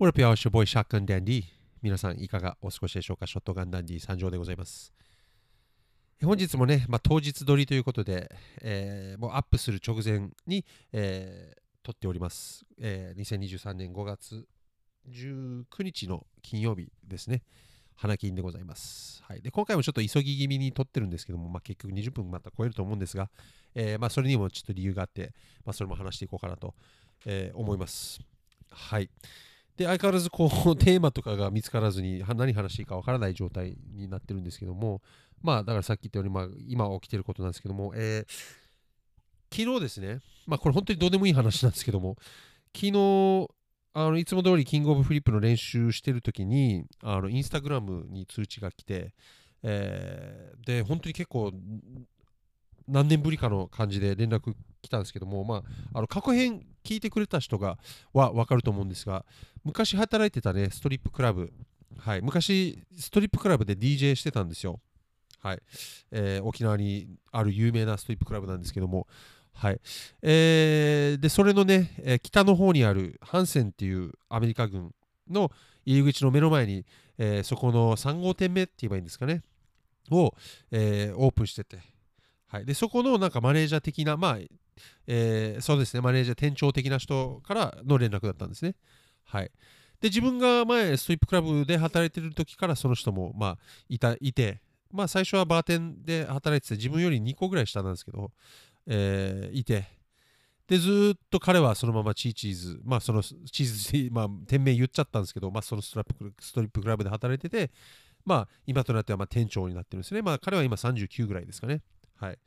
What up, y'all? It's your boy Shotgun Dandy. 皆さん、いかがお過ごしでしょうか？ショットガンダンディ参上でございます。本日もね、まあ、当日撮りということで、えーもうアップする直前に、えー撮っております、えー2023年5月19日の金曜日ですね。花金でございます。はい、で今回もちょっと急ぎ気味に撮ってるんですけども、まあ、結局20分また超えると思うんですが、えーまあ、それにもちょっと理由があって、まあ、それも話していこうかなと、えー思います。はい。で、相変わらずこう テーマとかが見つからずに何話していいかわからない状態になってるんですけども、まあ、だからさっき言ったように、まあ、今起きてることなんですけども、え昨日ですね、まあ、これ本当にどうでもいい話なんですけども、昨日、あのいつも通りキングオブフリップの練習してる時に、あのインスタグラムに通知が来て、えで、本当に結構、何年ぶりかの感じで連絡来たんですけども、まあ、あの過去編聞いてくれた人がは分かると思うんですが、昔働いてたね、ストリップクラブ、はい、昔、ストリップクラブで DJ してたんですよ。はい。えー沖縄にある有名なストリップクラブなんですけども、はい。えーでそれのね、えー北の方にあるハンセンっていうアメリカ軍の入り口の目の前に、えーそこの3号店目って言えばいいんですかね、を、えーオープンしてて、はい、でそこのなんかマネージャー的な、まあえーそうですね、マネージャー、店長的な人からの連絡だったんですね。はい、で自分が前、ストリップクラブで働いてる時からその人も、まあ、いたいて、まあ、最初はバーテンで働いてて、自分より2個ぐらい下なんですけど、えーいて、で、ずっと彼はそのままチーチーズ、まあ、そのチーズ、まあ、店名言っちゃったんですけど、まあ、そのストラップストリップクラブで働いてて、まあ、今となってはま店長になってるんですね。まあ、彼は今39ぐらいですかね。はい。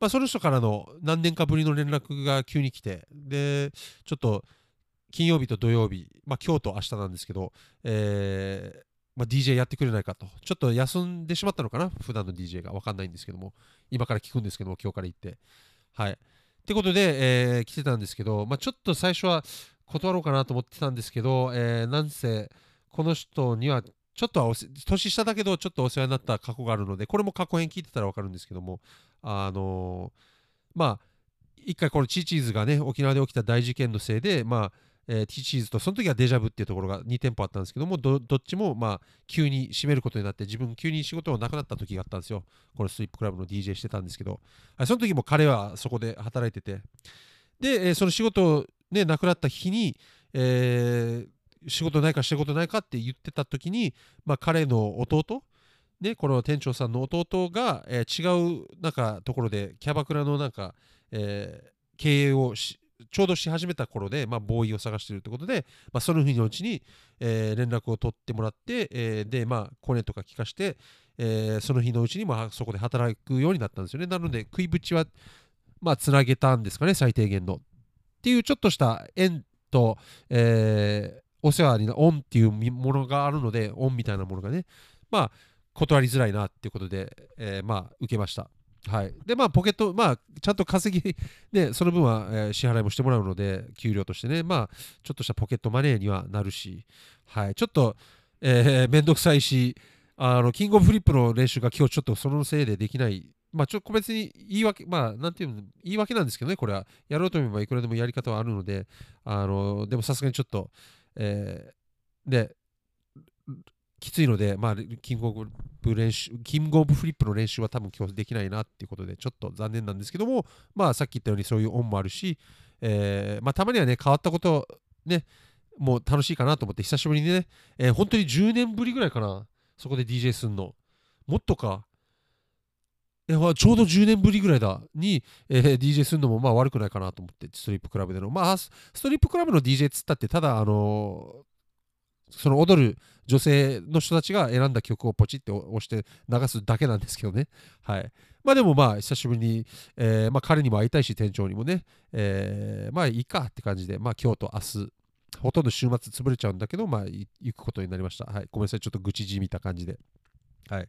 まあ、その人からの何年かぶりの連絡が急に来て、で、ちょっと金曜日と土曜日、まあ、今日と明日なんですけど、えーまあ、DJ やってくれないかと。ちょっと休んでしまったのかな？普段の DJ が。わかんないんですけども。今から聞くんですけども、今日から言って。はい。ってことで、えー来てたんですけど、まあ、ちょっと最初は断ろうかなと思ってたんですけど、えーなんせ、この人には、ちょっとは年下だけど、ちょっとお世話になった過去があるので、これも過去編聞いてたらわかるんですけども、あのまあ、一回このチーチーズがね、沖縄で起きた大事件のせいで、まあ、えーティーチーズとその時はデジャブっていうところが2店舗あったんですけどもどっちもまあ急に閉めることになって自分急に仕事がなくなった時があったんですよ。このストリップクラブの DJ してたんですけど。その時も彼はそこで働いてて。で、えーその仕事ねなくなった日に、えー仕事ないか仕事ないかって言ってた時に、まあ、彼の弟ね、この店長さんの弟が、えー違うなんかところでキャバクラのなんか、えー経営をしちょうどし始めた頃で、まあ、ボーイを探しているということで、まあ、その日のうちに、えー連絡を取ってもらって、えーで、まあ、コネとか聞かして、えーその日のうちに、まあ、そこで働くようになったんですよね。なので、食いぶちは、まあ、つなげたんですかね、最低限の。っていうちょっとした縁と、えーお世話にな、恩っていうものがあるので、恩みたいなものがね、まあ、断りづらいなっていうことで、えーまあ、受けました。はい。で、まあ、ポケット、まあ、ちゃんと稼ぎ、ね、その分は、えー支払いもしてもらうので、給料としてね、まあ、ちょっとしたポケットマネーにはなるし、はい。ちょっと、えー、めんどくさいし、あの、キングオブフリップの練習が今日ちょっとそのせいでできない。まあ、ちょっと個別に言い訳、まあ、なんていうの、言い訳なんですけどね、これは。やろうと思えばいくらでもやり方はあるので、あの、でもさすがにちょっと、えーで、きついので、まあ、キングオブ練習、キングオブフリップの練習は多分今日できないなっていうことで、ちょっと残念なんですけども、まあ、さっき言ったようにそういう恩もあるし、えーまあ、たまにはね、変わったこと、ね、もう楽しいかなと思って、久しぶりにね、えー本当に10年ぶりぐらいかな、そこで DJ すんの。もっとか。ちょうど10年ぶりぐらいだに、えー DJ するのもまあ悪くないかなと思って、ストリップクラブでの。まあ、ストリップクラブの DJ っつったって、ただ、あのーその踊る女性の人たちが選んだ曲をポチって押して流すだけなんですけどね。はい。まあでもまあ久しぶりに、えーまあ彼にも会いたいし、店長にもね、えまあいいかって感じで、まあ今日と明日、ほとんど週末潰れちゃうんだけど、まあ行くことになりました。はい。ごめんなさい。ちょっと愚痴じみた感じで。はい。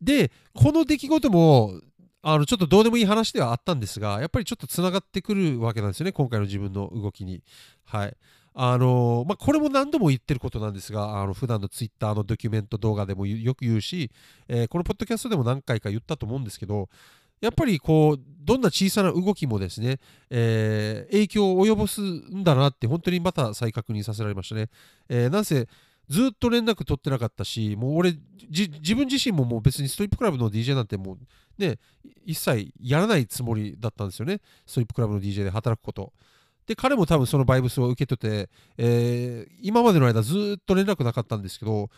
で、この出来事も、あのちょっとどうでもいい話ではあったんですが、やっぱりちょっとつながってくるわけなんですよね、今回の自分の動きに。はい。あのまあ、これも何度も言ってることなんですが、あの普段のツイッターのドキュメント動画でもよく言うし、えーこのポッドキャストでも何回か言ったと思うんですけど、やっぱりこうどんな小さな動きもですね、えー、影響を及ぼすんだなって本当にまた再確認させられましたね。えー、なんせずっと連絡取ってなかったし、もう俺、自分自身ももう別にストリップクラブの DJ なんてもうね、一切やらないつもりだったんですよね。ストリップクラブの DJ で働くこと。で、彼も多分そのバイブスを受け取って、えー、今までの間ずっと連絡なかったんですけど、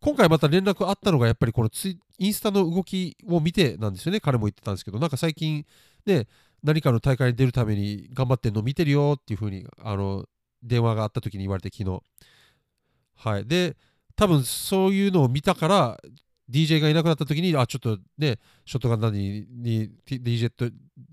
今回また連絡あったのがやっぱりこのツイインスタの動きを見てなんですよね。彼も言ってたんですけど、なんか最近ね、何かの大会に出るために頑張ってんの見てるよっていう風にあに電話があった時に言われて昨日。はい。で、多分そういうのを見たから、DJ がいなくなった時に、あ、ちょっとね、ショットガンダにに DJ, と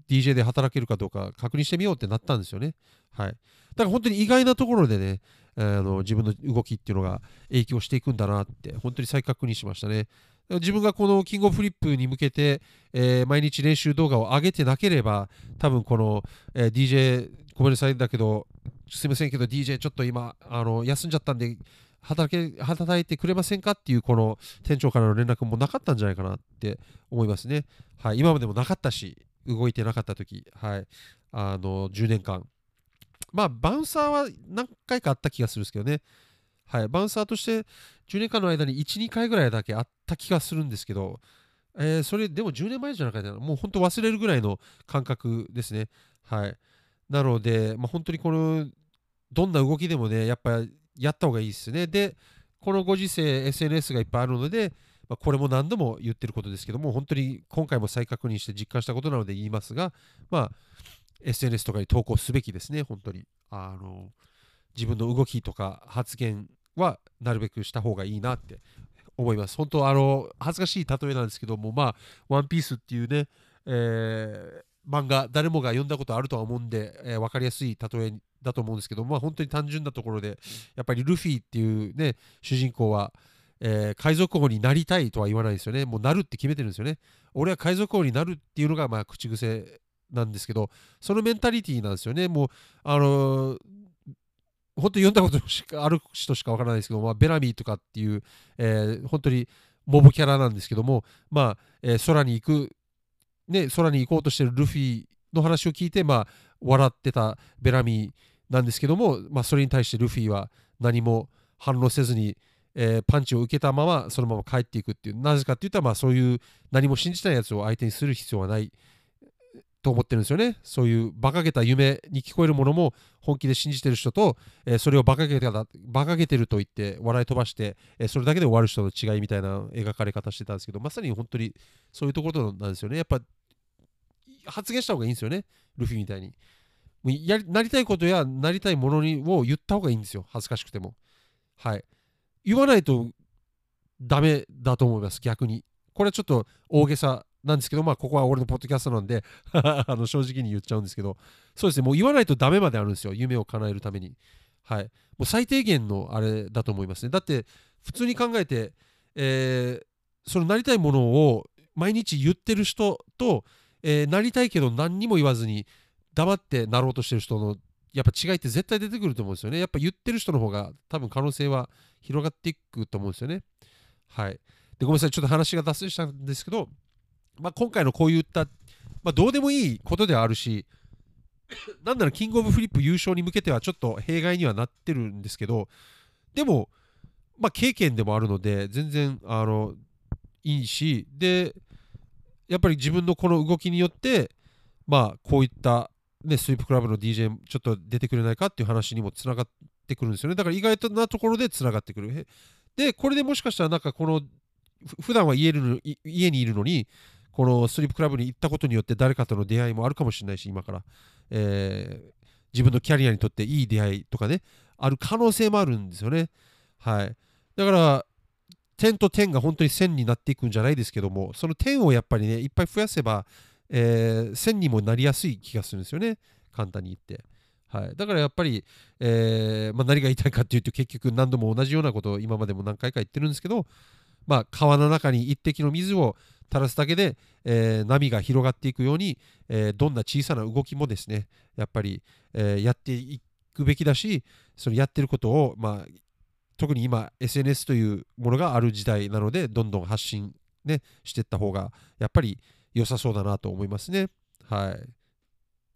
DJ で働けるかどうか確認してみようってなったんですよね。はい。だから本当に意外なところでね、あの自分の動きっていうのが影響していくんだなって、本当に再確認しましたね。自分がこのキングオブフリップに向けて、えー、毎日練習動画を上げてなければ、多分この、えー、DJ、ごめんなさいだけど、すいませんけど、DJ ちょっと今、あの休んじゃったんで、働け働いてくれませんかっていうこの店長からの連絡もなかったんじゃないかなって思いますね。はい、今までもなかったし、動いてなかった時、はい、あの10年間。まあ、バウンサーは何回かあった気がするんですけどね。はい、バウンサーとして10年間の間に1、2回ぐらいだけあった気がするんですけど、えー、それでも10年前じゃなかったもう本当忘れるぐらいの感覚ですね。はい。なので、まあ、本当にこの、どんな動きでもね、やっぱりやった方がいいですね。で、このご時世 SNS がいっぱいあるので、まあ、これも何度も言ってることですけども、本当に今回も再確認して実感したことなので言いますが、まあ、SNS とかに投稿すべきですね、本当に。あの自分の動きとか発言はなるべくした方がいいなって思います。本当、あの、恥ずかしい例えなんですけども、まあ、ワンピースっていうね、えー、漫画、誰もが読んだことあるとは思うんで、えー、分かりやすい例えだと思うんですけど、まあ、本当に単純なところで、やっぱりルフィっていうね、主人公は、えー、海賊王になりたいとは言わないですよね。もうなるって決めてるんですよね。俺は海賊王になるっていうのが、まあ、口癖なんですけど、そのメンタリティーなんですよね。もう、あのー、本当に読んだことしかある人しかわからないですけど、まあ、ベラミーとかっていう、えー、本当にモブキャラなんですけども、まあ、えー、空に行く、ね、空に行こうとしてるルフィの話を聞いて、まあ、笑ってたベラミーなんですけども、まあ、それに対してルフィは何も反応せずに、えー、パンチを受けたままそのまま帰っていくっていうなぜかって言ったら、まあ、そういう何も信じないやつを相手にする必要はないと思ってるんですよね。そういう馬鹿げた夢に聞こえるものも本気で信じてる人と、えー、それを馬鹿げた馬鹿げてると言って笑い飛ばして、えー、それだけで終わる人の違いみたいな描かれ方してたんですけどまさに本当にそういうところなんですよね。やっぱ発言した方がいいんですよね。ルフィみたいに。やりなりたいことやなりたいものにを言った方がいいんですよ。恥ずかしくても。はい。言わないとダメだと思います。逆に。これはちょっと大げさなんですけどまあここは俺のポッドキャストなんで あの正直に言っちゃうんですけど。そうですね。もう言わないとダメまであるんですよ。夢を叶えるために。はい。もう最低限のあれだと思いますね。だって普通に考えて、えー、そのなりたいものを毎日言ってる人と、えー、なりたいけど何にも言わずに黙ってなろうとしてる人のやっぱ違いって絶対出てくると思うんですよね。やっぱ言ってる人の方が多分可能性は広がっていくと思うんですよね。はい。で、ごめんなさい。ちょっと話が脱線したんですけど、まあ、今回のこういった、まあ、どうでもいいことではあるし、なんならキングオブフリップ優勝に向けてはちょっと弊害にはなってるんですけど、でも、まあ、経験でもあるので、全然、あの、いいし、で、やっぱり自分のこの動きによって、まあ、こういったね、スイープクラブの DJ ちょっと出てくれないかっていう話にもつながってくるんですよね。だから意外となところでつながってくる。で、これでもしかしたらなんかこの、普段は家る家にいるのに、このスリープクラブに行ったことによって誰かとの出会いもあるかもしれないし、今から。えー、自分のキャリアにとっていい出会いとかね、ある可能性もあるんですよね。はい。だから、点と点が本当に線になっていくんじゃないですけども、その点をやっぱりね、いっぱい増やせば、えー、線にもなりやすい気がするんですよね簡単に言って。はい、だからやっぱり、えー、まあ、何が言いたいかっていうと結局何度も同じようなことを今までも何回か言ってるんですけど、まあ、川の中に一滴の水を垂らすだけで、えー、波が広がっていくように、えー、どんな小さな動きもですねやっぱり、えー、やっていくべきだしそのやってることを、まあ、特に今 SNS というものがある時代なのでどんどん発信、ね、していった方がやっぱり良さそうだなと思いますね。はい。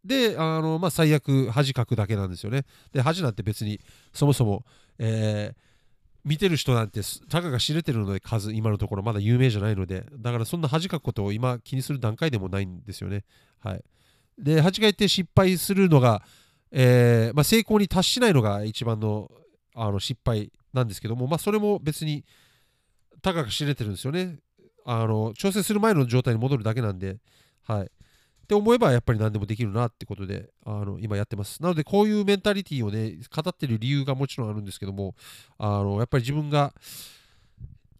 で、あの、まあ、最悪恥かくだけなんですよね。で、恥なんて別にそもそも、えー、見てる人なんてたかが知れてるので数今のところまだ有名じゃないのでだからそんな恥かくことを今気にする段階でもないんですよね。はい、で恥かいて失敗するのが、えー、まあ、成功に達しないのが一番のあの失敗なんですけども、まあ、それも別にたかが知れてるんですよね。あの調整する前の状態に戻るだけなんで、はい、って思えばやっぱり何でもできるなってことであの今やってます。なのでこういうメンタリティーをね語ってる理由がもちろんあるんですけどもあのやっぱり自分が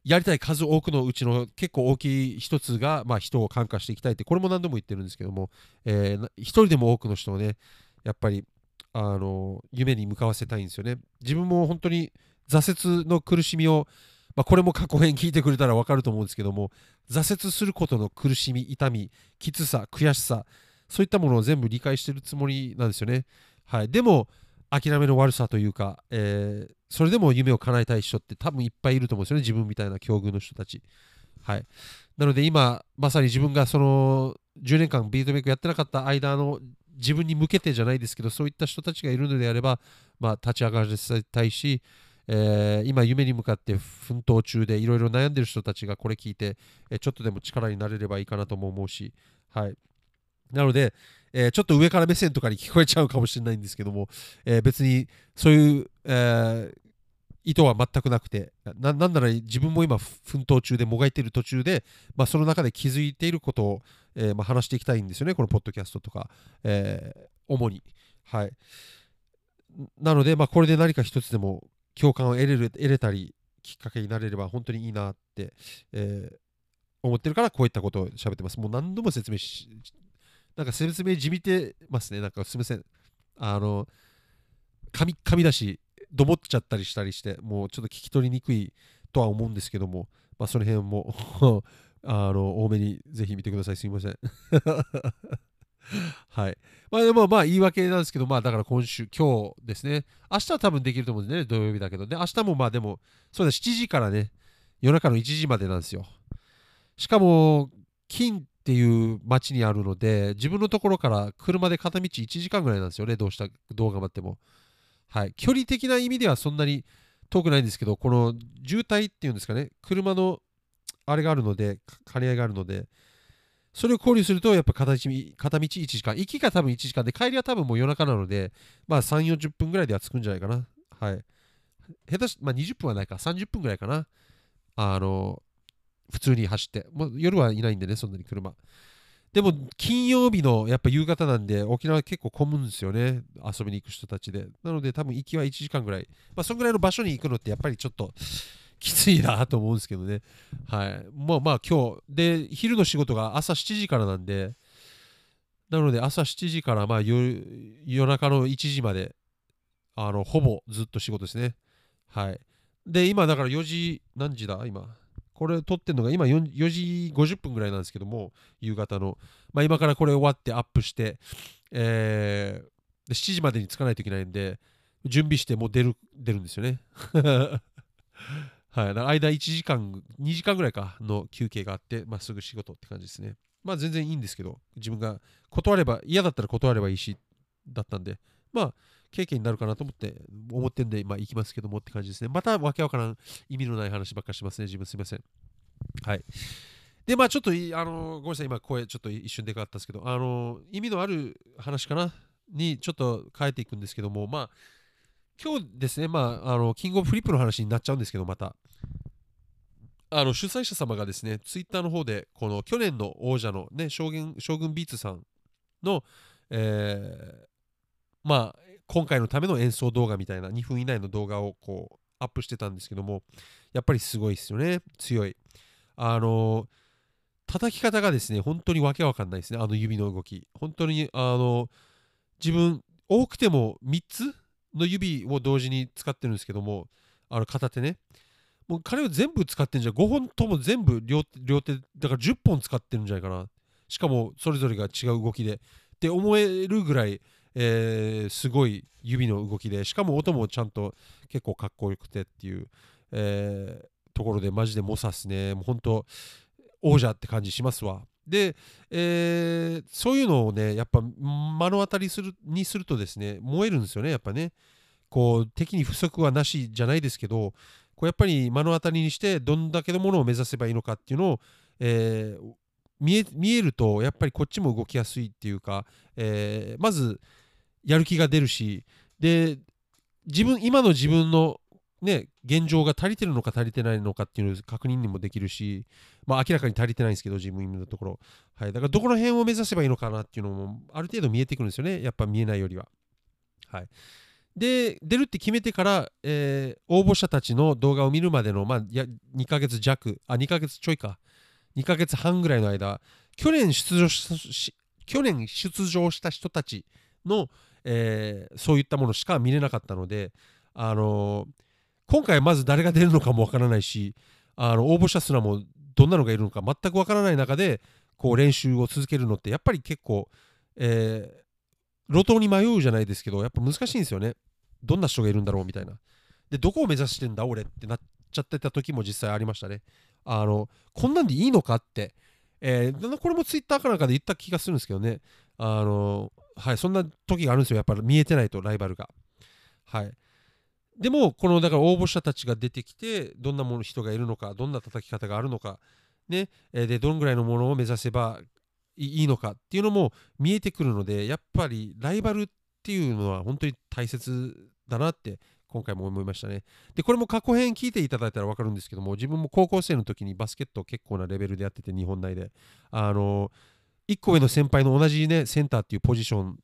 やりたい数多くのうちの結構大きい一つが、まあ、人を感化していきたいってこれも何度も言ってるんですけども、えー、一人でも多くの人をねやっぱりあの夢に向かわせたいんですよね。自分も本当に挫折の苦しみをまあ、これも過去編聞いてくれたら分かると思うんですけども挫折することの苦しみ痛みきつさ悔しさそういったものを全部理解してるつもりなんですよね、はい、でも諦めの悪さというか、えー、それでも夢を叶えたい人って多分いっぱいいると思うんですよね。自分みたいな境遇の人たち。はい。なので今まさに自分がその10年間ビートメイクやってなかった間の自分に向けてじゃないですけどそういった人たちがいるのであれば、まあ、立ち上がらせたいし、えー、今夢に向かって奮闘中でいろいろ悩んでる人たちがこれ聞いて、えー、ちょっとでも力になれればいいかなとも思うし、はい。なので、えー、ちょっと上から目線とかに聞こえちゃうかもしれないんですけども、え別にそういう、え意図は全くなくてな、なんなら自分も今奮闘中でもがいている途中で、まあ、その中で気づいていることを、えー、まあ、話していきたいんですよね、このポッドキャストとか、えー、主に。はい。なので、まあ、これで何か一つでも共感を得れる得れたりきっかけになれれば本当にいいなって、えー、思ってるからこういったことを喋ってます。もう何度も説明し、なんか説明じみてますね。なんかすみません。あの、噛み出し、どもっちゃったりしたりして、もうちょっと聞き取りにくいとは思うんですけども、まあ、その辺も あの多めにぜひ見てください。すみません。はい。まあでもまあ言い訳なんですけど、まあだから今週、今日ですね。明日は多分できると思うんでね。土曜日だけど。で、明日もまあでも、そうだ、7時からね、夜中の1時までなんですよ。しかも、金っていう町にあるので、自分のところから車で片道1時間ぐらいなんですよね。どうした、どう頑張っても。はい。距離的な意味ではそんなに遠くないんですけど、この渋滞っていうんですかね。車のあれがあるので、兼ね合いがあるので、それを考慮すると、やっぱ片道片道1時間、行きが多分1時間で、帰りは多分もう夜中なので、まあ3、40分ぐらいでは着くんじゃないかな。はい。下手し、まあ20分はないか、30分ぐらいかな。あの、普通に走って。もう夜はいないんでね、そんなに車。でも、金曜日のやっぱ夕方なんで、沖縄結構混むんですよね。遊びに行く人たちで。なので、多分行きは1時間ぐらい。まあ、そんぐらいの場所に行くのって、やっぱりちょっと、きついなと思うんですけどね。はい。まあまあ今日、で、昼の仕事が朝7時からなんで、なので朝7時からまあ夜中の1時まで、あの、ほぼずっと仕事ですね。はい。で、今だから4時、何時だ？今。これ撮ってるのが今 4, 4時50分ぐらいなんですけども、夕方の。まあ今からこれ終わってアップして、えー、で7時までに着かないといけないんで、準備してもう出る、出るんですよね。はい、間1時間、2時間ぐらいかの休憩があって、まあ、すぐ仕事って感じですね。まあ全然いいんですけど、自分が断れば、嫌だったら断ればいいし、だったんで、まあ経験になるかなと思って、思ってんで、まあ行きますけどもって感じですね。またわけわからん意味のない話ばっかしますね、自分すいません。はい。で、まあちょっと、あのごめんなさい、今声ちょっと一瞬でかかったんですけど、あの意味のある話かな？にちょっと変えていくんですけども、まあ今日ですね、まあ、あの、キングオブフリップの話になっちゃうんですけど、また、あの、主催者様がですね、ツイッターの方で、この去年の王者のね、将軍、将軍ビーツさんの、えー、まあ、今回のための演奏動画みたいな2分以内の動画をこう、アップしてたんですけども、やっぱりすごいですよね、強い。あの、叩き方がですね、本当にわけわかんないですね、あの指の動き。本当に、あの、自分、多くても3つの指を同時に使ってるんですけども、あの片手ね。もう彼は全部使ってんじゃん。5本とも全部両両手、だから10本使ってるんじゃないかな。しかもそれぞれが違う動きで。って思えるぐらい、えー、すごい指の動きで、しかも音もちゃんと結構かっこよくてっていう、えー、ところでマジで猛者っすね。もう本当、王者って感じしますわ。で、えーそういうのをねやっぱ目の当たりするにするとですね燃えるんですよねやっぱねこう敵に不足はなしじゃないですけどこうやっぱり目の当たりにしてどんだけのものを目指せばいいのかっていうのを、えー見え見えるとやっぱりこっちも動きやすいっていうか、えーまずやる気が出るしで自分今の自分のね現状が足りてるのか足りてないのかっていうのを確認にもできるしまあ明らかに足りてないんですけど自分のところ。はいだからどこの辺を目指せばいいのかなっていうのもある程度見えてくるんですよね。やっぱ見えないよりは。はい。で出るって決めてから、えー応募者たちの動画を見るまでの、まあ、や2ヶ月弱あ2ヶ月ちょいか。2ヶ月半ぐらいの間去年出場し去年出場した人たちの、えーそういったものしか見れなかったので、あのー今回まず誰が出るのかもわからないしあの応募者すらもどんなのがいるのか全くわからない中でこう練習を続けるのってやっぱり結構、えー路頭に迷うじゃないですけどやっぱ難しいんですよね。どんな人がいるんだろうみたいな。でどこを目指してんだ俺ってなっちゃってた時も実際ありましたね。あのこんなんでいいのかって、えーこれもツイッターかなんかで言った気がするんですけどね。あのはいそんな時があるんですよ。やっぱり見えてないとライバルが。はい。でもこのだから応募者たちが出てきてどんなもの人がいるのかどんな叩き方があるのか。ね。でどんぐらいのものを目指せばいいのかっていうのも見えてくるのでやっぱりライバルっていうのは本当に大切だなって今回も思いましたね。でこれも過去編聞いていただいたら分かるんですけども自分も高校生の時にバスケット結構なレベルでやってて日本内であの1個上の先輩の同じねセンターっていうポジション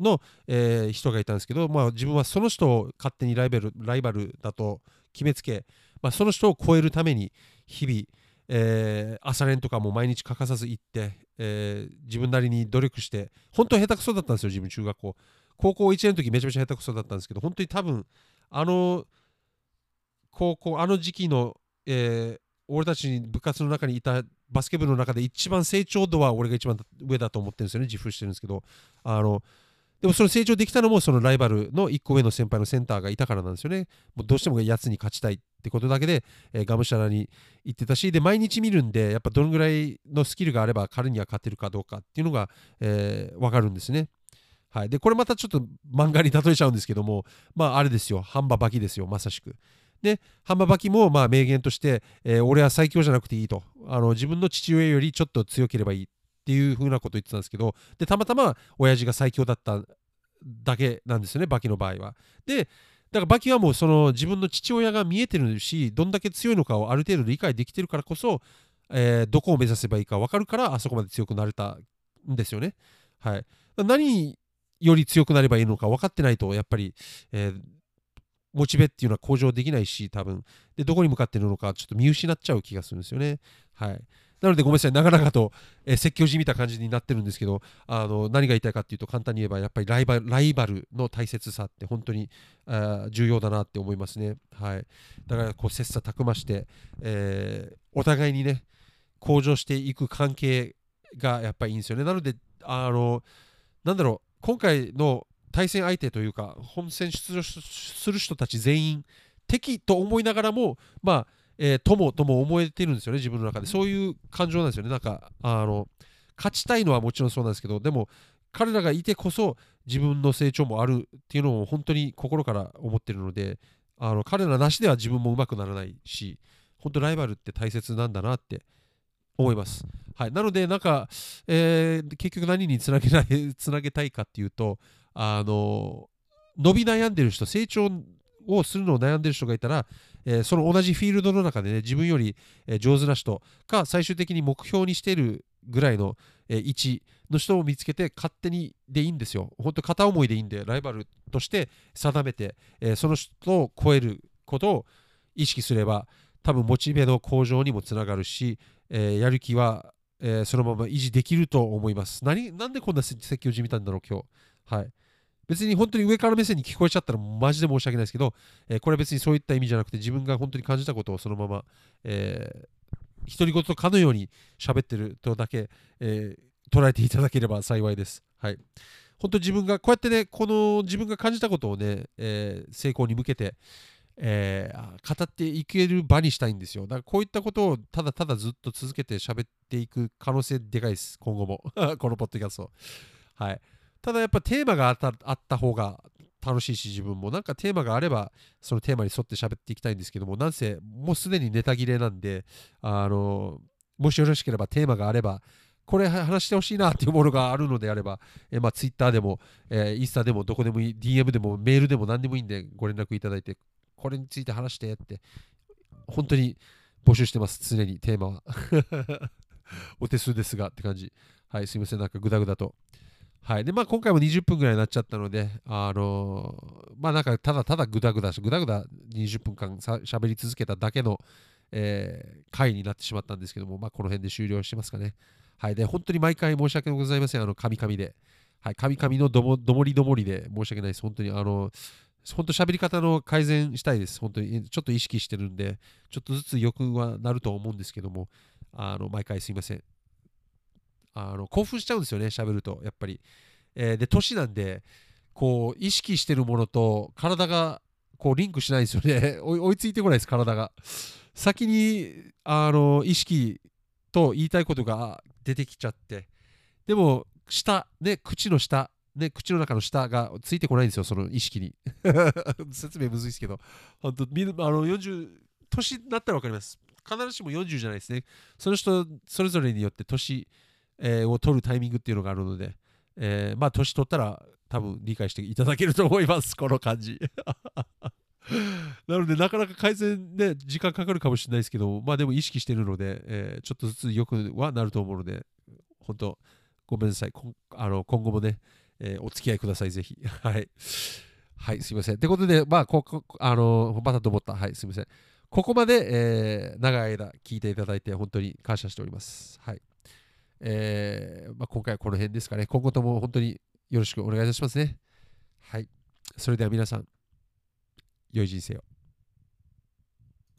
の、えー人がいたんですけど、まあ、自分はその人を勝手にライバルライバルだと決めつけ、まあ、その人を超えるために日々、えー朝練とかも毎日欠かさず行って、えー自分なりに努力して本当は下手くそだったんですよ自分中学校。高校1年の時めちゃめちゃ下手くそだったんですけど本当に多分あの高校あの時期の、えー俺たち部活の中にいたバスケ部の中で一番成長度は俺が一番上だと思ってるんですよね自負してるんですけどあのでもその成長できたのもそのライバルの1個上の先輩のセンターがいたからなんですよね。もうどうしてもやつに勝ちたいってことだけで、えーがむしゃらに行ってたしで毎日見るんでやっぱどのぐらいのスキルがあれば彼には勝てるかどうかっていうのが、えー、分かるんですね。はい、でこれまたちょっと漫画に例えちゃうんですけどもまああれですよ。ハンババキですよ。まさしく。でハンババキもまあ名言として、えー俺は最強じゃなくていいと。あの自分の父親よりちょっと強ければいい。っていう風なこと言ってたんですけどでたまたま親父が最強だっただけなんですよねバキの場合はでだからバキはもうその自分の父親が見えてるしどんだけ強いのかをある程度理解できてるからこそ、えーどこを目指せばいいか分かるからあそこまで強くなれたんですよね。はい、何より強くなればいいのか分かってないとやっぱり、えーモチベっていうのは向上できないし多分でどこに向かってるのかちょっと見失っちゃう気がするんですよね。はい、なのでごめんなさい長々と、えー説教じみた感じになってるんですけどあの何が言いたいかっていうと簡単に言えばやっぱりライバルライバルの大切さって本当にあ重要だなって思いますね。はい、だからこう切磋琢磨して、えーお互いにね向上していく関係がやっぱりいいんですよね。なのであのなんだろう今回の対戦相手というか本戦出場する人たち全員敵と思いながらもまあ、えー友とも思えてるんですよね自分の中で。そういう感情なんですよね。なんかあの勝ちたいのはもちろんそうなんですけどでも彼らがいてこそ自分の成長もあるっていうのを本当に心から思ってるのであの彼らなしでは自分も上手くならないし本当ライバルって大切なんだなって思います。はい、なので、なんか、えー結局何につなげない つなげたいかっていうと、あの伸び悩んでる人、成長をするのを悩んでる人がいたら、えーその同じフィールドの中でね、自分より、え上手な人か、最終的に目標にしているぐらいの、えー位置の人を見つけて、勝手にでいいんですよ。本当、片思いでいいんで、ライバルとして定めて、えその人を超えることを意識すれば、多分モチベの向上にもつながるし、えやる気は、えそのまま維持できると思います。何なんでこんな説教じみたんだろう、今日。はい。別に本当に上から目線に聞こえちゃったらマジで申し訳ないですけど、えーこれは別にそういった意味じゃなくて自分が本当に感じたことをそのまま、えー、独り言かのように喋ってるとだけ、えー捉えていただければ幸いです。はい。本当自分がこうやってね、この自分が感じたことをね、えー成功に向けて、えー、語っていける場にしたいんですよ。だからこういったことをただただずっと続けて喋っていく可能性でかいです、今後も。このポッドキャスト。はい。ただやっぱテーマがあったあった方が楽しいし自分もなんかテーマがあればそのテーマに沿って喋っていきたいんですけどもなんせもうすでにネタ切れなんであのもしよろしければテーマがあればこれ話してほしいなっていうものがあるのであれば、えまあ、Twitter でも、えー、インスタでもどこでもいい、DM でもメールでも何でもいいんでご連絡いただいて、これについて話してって、本当に募集してます、常にテーマは。お手数ですがって感じ。はい、すいません、なんかグダグダと。はい。で、まあ今回も20分ぐらいになっちゃったので、あのー、まあなんかただただグダグダし、グダグダ20分間しゃべり続けただけの、えー、回になってしまったんですけども、まあこの辺で終了してますかね。はい。で、本当に毎回申し訳ございません。あの、カミカミで。はい。カミカミのどもどもりどもりで申し訳ないです。本当に、あの、本当喋り方の改善したいです。本当に、ちょっと意識してるんで、ちょっとずつ良くはなると思うんですけども、あの、毎回すいません。あの、興奮しちゃうんですよね、喋ると、やっぱり。えー、で、年なんで、こう、意識してるものと体が、こう、リンクしないですよね。追いついてこないです、体が。先に、あの、意識と言いたいことが出てきちゃってでも下ね口の下ね口の中の下がついてこないんですよその意識に 説明むずいですけど本当みあの40年になったら分かります必ずしも40じゃないですねその人それぞれによって年、えー、を取るタイミングっていうのがあるので、えー、まあ年取ったら多分理解していただけると思いますこの感じ なので、なかなか改善ね、時間かかるかもしれないですけど、まあでも意識してるので、えー、ちょっとずつ良くはなると思うので、本当、ごめんなさい。あの今後もね、え、お付き合いください、ぜひ。はい。はい、すいません。ということで、まあ、ここ、あの、またと思った。はい、すいません。ここまで、えー、長い間聞いていただいて、本当に感謝しております。はい。えー、まあ、今回はこの辺ですかね。今後とも本当によろしくお願いいたしますね。はい。それでは皆さん、良い人生を。